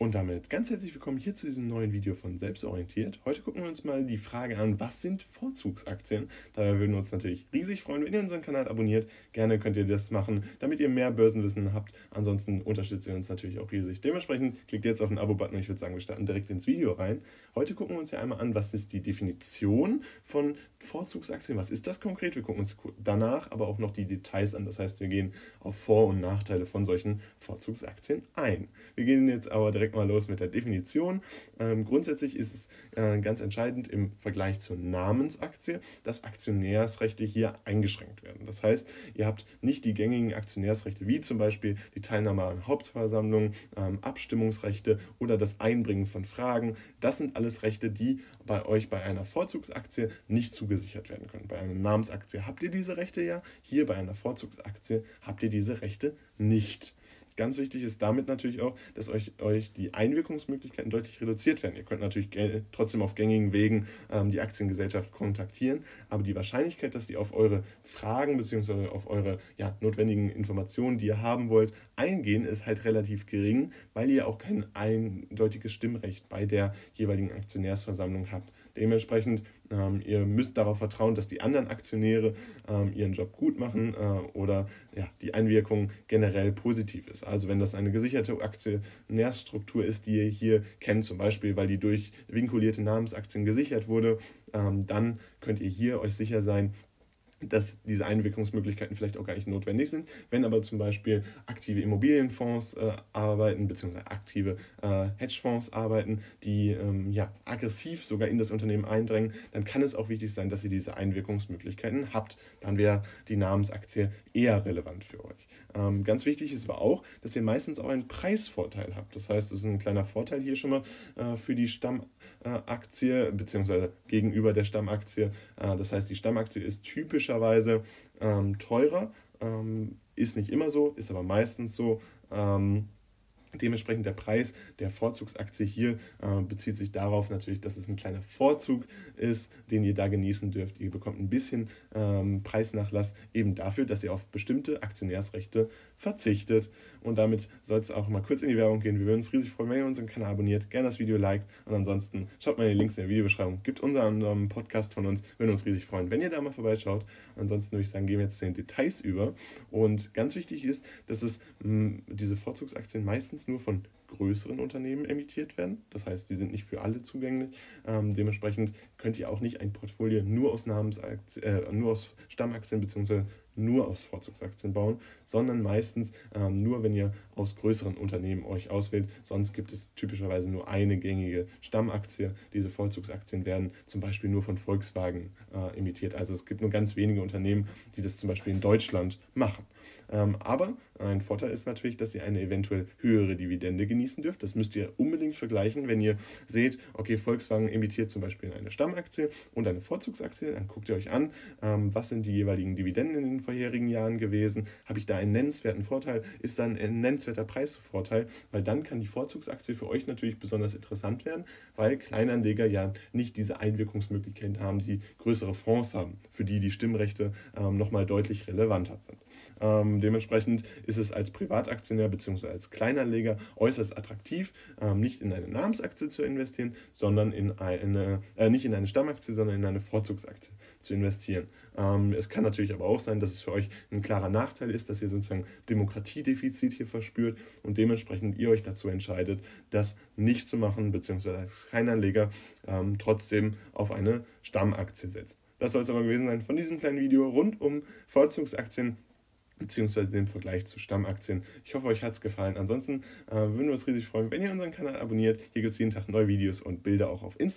Und damit ganz herzlich willkommen hier zu diesem neuen Video von Selbstorientiert. Heute gucken wir uns mal die Frage an, was sind Vorzugsaktien? Dabei würden wir uns natürlich riesig freuen, wenn ihr unseren Kanal abonniert. Gerne könnt ihr das machen, damit ihr mehr Börsenwissen habt. Ansonsten unterstützt ihr uns natürlich auch riesig. Dementsprechend klickt jetzt auf den Abo-Button und ich würde sagen, wir starten direkt ins Video rein. Heute gucken wir uns ja einmal an, was ist die Definition von Vorzugsaktien? Was ist das konkret? Wir gucken uns danach aber auch noch die Details an. Das heißt, wir gehen auf Vor- und Nachteile von solchen Vorzugsaktien ein. Wir gehen jetzt aber direkt direkt mal los mit der Definition. Ähm, grundsätzlich ist es äh, ganz entscheidend im Vergleich zur Namensaktie, dass Aktionärsrechte hier eingeschränkt werden. Das heißt, ihr habt nicht die gängigen Aktionärsrechte wie zum Beispiel die Teilnahme an Hauptversammlungen, ähm, Abstimmungsrechte oder das Einbringen von Fragen. Das sind alles Rechte, die bei euch bei einer Vorzugsaktie nicht zugesichert werden können. Bei einer Namensaktie habt ihr diese Rechte ja, hier bei einer Vorzugsaktie habt ihr diese Rechte nicht. Ganz wichtig ist damit natürlich auch, dass euch, euch die Einwirkungsmöglichkeiten deutlich reduziert werden. Ihr könnt natürlich trotzdem auf gängigen Wegen ähm, die Aktiengesellschaft kontaktieren, aber die Wahrscheinlichkeit, dass die auf eure Fragen bzw. auf eure ja, notwendigen Informationen, die ihr haben wollt, eingehen, ist halt relativ gering, weil ihr auch kein eindeutiges Stimmrecht bei der jeweiligen Aktionärsversammlung habt. Dementsprechend, ähm, ihr müsst darauf vertrauen, dass die anderen Aktionäre ähm, ihren Job gut machen äh, oder ja, die Einwirkung generell positiv ist. Also wenn das eine gesicherte Aktionärstruktur ist, die ihr hier kennt, zum Beispiel, weil die durch vinkulierte Namensaktien gesichert wurde, ähm, dann könnt ihr hier euch sicher sein, dass diese Einwirkungsmöglichkeiten vielleicht auch gar nicht notwendig sind. Wenn aber zum Beispiel aktive Immobilienfonds äh, arbeiten, beziehungsweise aktive äh, Hedgefonds arbeiten, die ähm, ja, aggressiv sogar in das Unternehmen eindrängen, dann kann es auch wichtig sein, dass ihr diese Einwirkungsmöglichkeiten habt. Dann wäre die Namensaktie eher relevant für euch. Ähm, ganz wichtig ist aber auch, dass ihr meistens auch einen Preisvorteil habt. Das heißt, das ist ein kleiner Vorteil hier schon mal äh, für die Stammaktie, beziehungsweise gegenüber der Stammaktie. Äh, das heißt, die Stammaktie ist typischerweise ähm, teurer. Ähm, ist nicht immer so, ist aber meistens so. Ähm, Dementsprechend der Preis der Vorzugsaktie hier äh, bezieht sich darauf natürlich, dass es ein kleiner Vorzug ist, den ihr da genießen dürft. Ihr bekommt ein bisschen ähm, Preisnachlass eben dafür, dass ihr auf bestimmte Aktionärsrechte verzichtet. Und damit soll es auch mal kurz in die Werbung gehen. Wir würden uns riesig freuen, wenn ihr unseren Kanal abonniert, gerne das Video liked und ansonsten schaut mal die Links in der Videobeschreibung. Gibt unseren Podcast von uns, würden uns riesig freuen, wenn ihr da mal vorbeischaut. Ansonsten würde ich sagen, gehen wir jetzt zu den Details über. Und ganz wichtig ist, dass es mh, diese Vorzugsaktien meistens nur von größeren Unternehmen emittiert werden. Das heißt, die sind nicht für alle zugänglich. Ähm, dementsprechend könnt ihr auch nicht ein Portfolio nur aus, Namensaktien, äh, nur aus Stammaktien bzw. nur aus Vorzugsaktien bauen, sondern meistens ähm, nur, wenn ihr aus größeren Unternehmen euch auswählt. Sonst gibt es typischerweise nur eine gängige Stammaktie. Diese Vorzugsaktien werden zum Beispiel nur von Volkswagen äh, emittiert. Also es gibt nur ganz wenige Unternehmen, die das zum Beispiel in Deutschland machen. Ähm, aber ein Vorteil ist natürlich, dass ihr eine eventuell höhere Dividende genießen dürft. Das müsst ihr unbedingt vergleichen, wenn ihr seht, okay, Volkswagen emittiert zum Beispiel eine Stammaktie und eine Vorzugsaktie. Dann guckt ihr euch an, ähm, was sind die jeweiligen Dividenden in den vorherigen Jahren gewesen. Habe ich da einen nennenswerten Vorteil? Ist da ein nennenswerter Preisvorteil? Weil dann kann die Vorzugsaktie für euch natürlich besonders interessant werden, weil Kleinanleger ja nicht diese Einwirkungsmöglichkeiten haben, die größere Fonds haben, für die die Stimmrechte ähm, nochmal deutlich relevanter sind. Ähm, dementsprechend ist es als Privataktionär bzw. als Kleinanleger äußerst attraktiv, ähm, nicht in eine Namensaktie zu investieren, sondern in eine, äh, nicht in eine Stammaktie, sondern in eine Vorzugsaktie zu investieren. Ähm, es kann natürlich aber auch sein, dass es für euch ein klarer Nachteil ist, dass ihr sozusagen Demokratiedefizit hier verspürt und dementsprechend ihr euch dazu entscheidet, das nicht zu machen, beziehungsweise als Kleinanleger ähm, trotzdem auf eine Stammaktie setzt. Das soll es aber gewesen sein von diesem kleinen Video rund um Vorzugsaktien beziehungsweise den Vergleich zu Stammaktien. Ich hoffe, euch hat es gefallen. Ansonsten äh, würden wir uns riesig freuen, wenn ihr unseren Kanal abonniert. Hier gibt es jeden Tag neue Videos und Bilder auch auf Instagram.